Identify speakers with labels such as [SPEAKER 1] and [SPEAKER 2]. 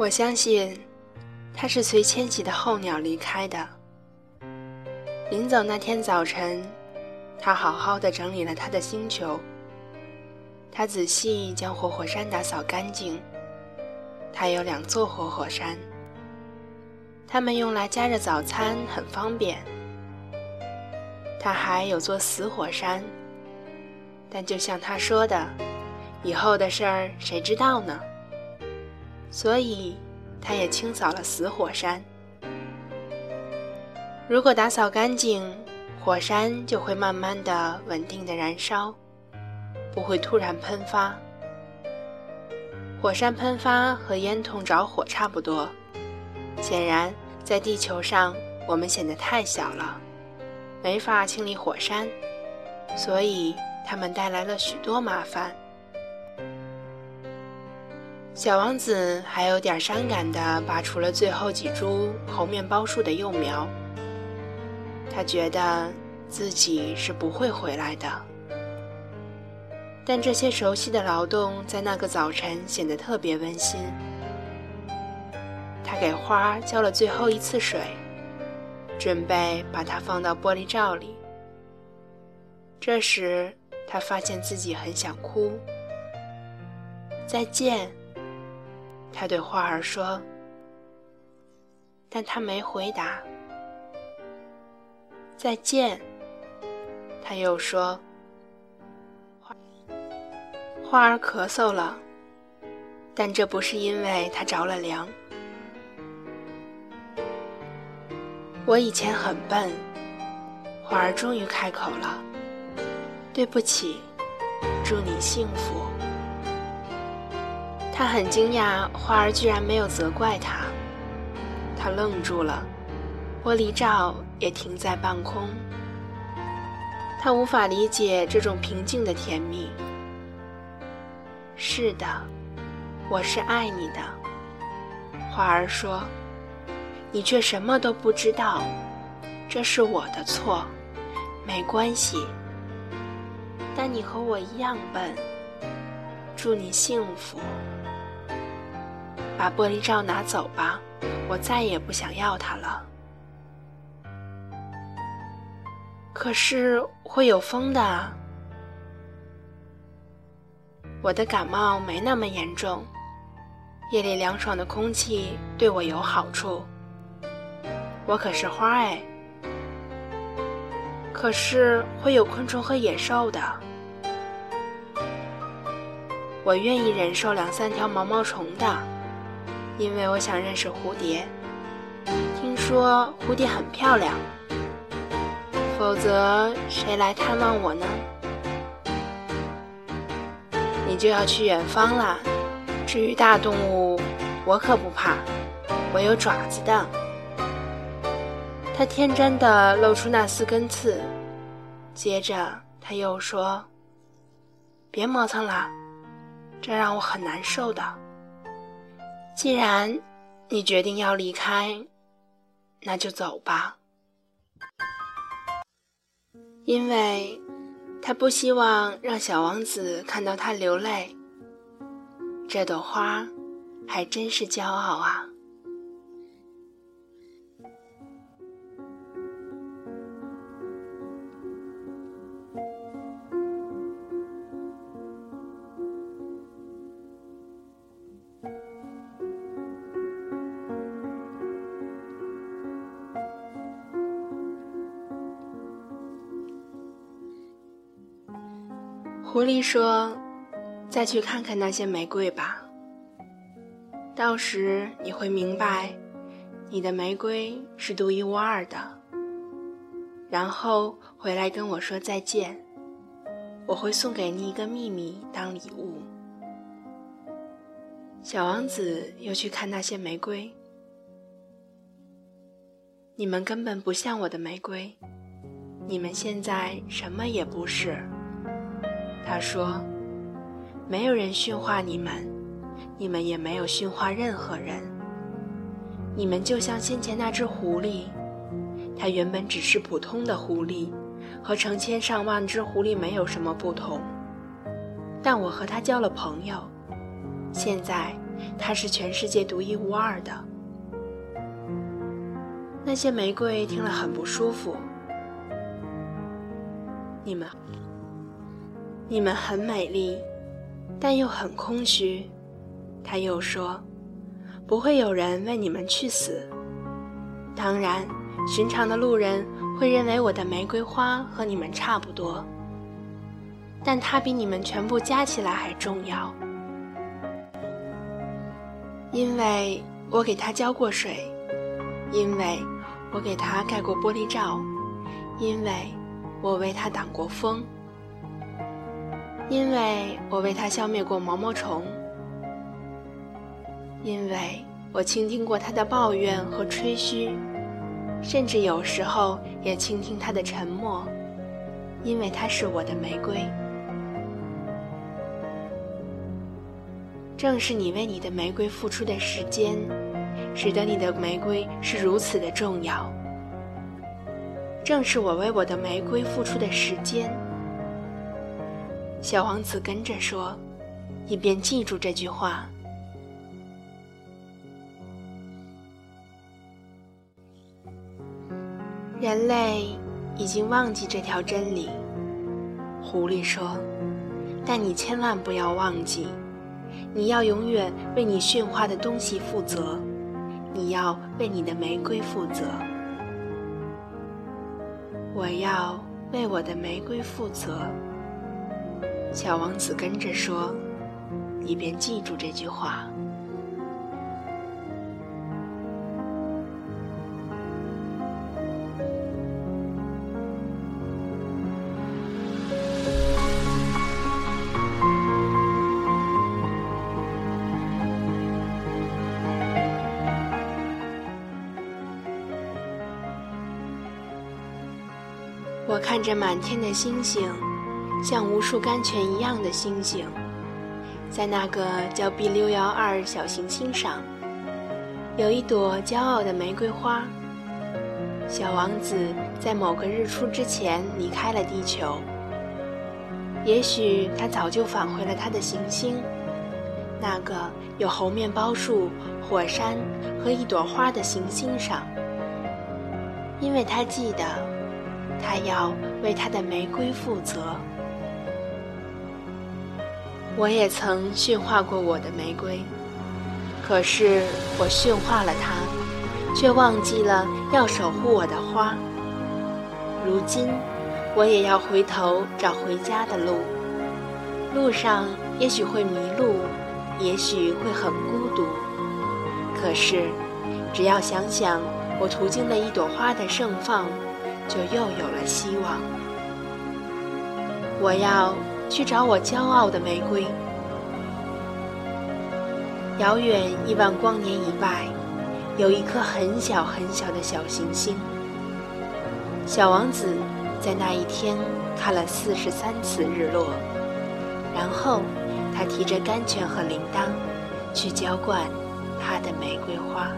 [SPEAKER 1] 我相信，他是随迁徙的候鸟离开的。临走那天早晨，他好好的整理了他的星球。他仔细将活火山打扫干净。他有两座活火山，他们用来加热早餐很方便。他还有座死火山，但就像他说的，以后的事儿谁知道呢？所以，他也清扫了死火山。如果打扫干净，火山就会慢慢的、稳定的燃烧，不会突然喷发。火山喷发和烟囱着火差不多。显然，在地球上，我们显得太小了，没法清理火山，所以它们带来了许多麻烦。小王子还有点伤感地拔除了最后几株猴面包树的幼苗。他觉得自己是不会回来的。但这些熟悉的劳动在那个早晨显得特别温馨。他给花浇了最后一次水，准备把它放到玻璃罩里。这时，他发现自己很想哭。再见。他对花儿说，但他没回答。再见，他又说。花儿咳嗽了，但这不是因为它着了凉。我以前很笨。花儿终于开口了：“对不起，祝你幸福。”他很惊讶，花儿居然没有责怪他。他愣住了，玻璃罩也停在半空。他无法理解这种平静的甜蜜。是的，我是爱你的。花儿说：“你却什么都不知道，这是我的错，没关系。但你和我一样笨。祝你幸福。”把玻璃罩拿走吧，我再也不想要它了。可是会有风的。我的感冒没那么严重，夜里凉爽的空气对我有好处。我可是花哎。可是会有昆虫和野兽的。我愿意忍受两三条毛毛虫的。因为我想认识蝴蝶，听说蝴蝶很漂亮。否则谁来探望我呢？你就要去远方了。至于大动物，我可不怕，我有爪子的。他天真的露出那四根刺，接着他又说：“别磨蹭了，这让我很难受的。”既然你决定要离开，那就走吧。因为他不希望让小王子看到他流泪。这朵花还真是骄傲啊。狐狸说：“再去看看那些玫瑰吧。到时你会明白，你的玫瑰是独一无二的。然后回来跟我说再见，我会送给你一个秘密当礼物。”小王子又去看那些玫瑰，你们根本不像我的玫瑰，你们现在什么也不是。他说：“没有人驯化你们，你们也没有驯化任何人。你们就像先前那只狐狸，它原本只是普通的狐狸，和成千上万只狐狸没有什么不同。但我和它交了朋友，现在它是全世界独一无二的。那些玫瑰听了很不舒服。你们，你们很美丽，但又很空虚。他又说：“不会有人为你们去死。当然，寻常的路人会认为我的玫瑰花和你们差不多，但它比你们全部加起来还重要，因为我给它浇过水，因为我给它盖过玻璃罩，因为我为它挡过风，因为我为它消灭过毛毛虫。”因为我倾听过他的抱怨和吹嘘，甚至有时候也倾听他的沉默，因为他是我的玫瑰。正是你为你的玫瑰付出的时间，使得你的玫瑰是如此的重要。正是我为我的玫瑰付出的时间，小王子跟着说，以便记住这句话。人类已经忘记这条真理，狐狸说：“但你千万不要忘记，你要永远为你驯化的东西负责，你要为你的玫瑰负责。我要为我的玫瑰负责。”小王子跟着说，以便记住这句话。我看着满天的星星，像无数甘泉一样的星星，在那个叫 B 六幺二小行星上，有一朵骄傲的玫瑰花。小王子在某个日出之前离开了地球，也许他早就返回了他的行星，那个有猴面包树、火山和一朵花的行星上，因为他记得。他要为他的玫瑰负责。我也曾驯化过我的玫瑰，可是我驯化了它，却忘记了要守护我的花。如今，我也要回头找回家的路。路上也许会迷路，也许会很孤独。可是，只要想想我途经的一朵花的盛放。就又有了希望。我要去找我骄傲的玫瑰。遥远亿万光年以外，有一颗很小很小的小行星。小王子在那一天看了四十三次日落，然后他提着甘泉和铃铛，去浇灌他的玫瑰花。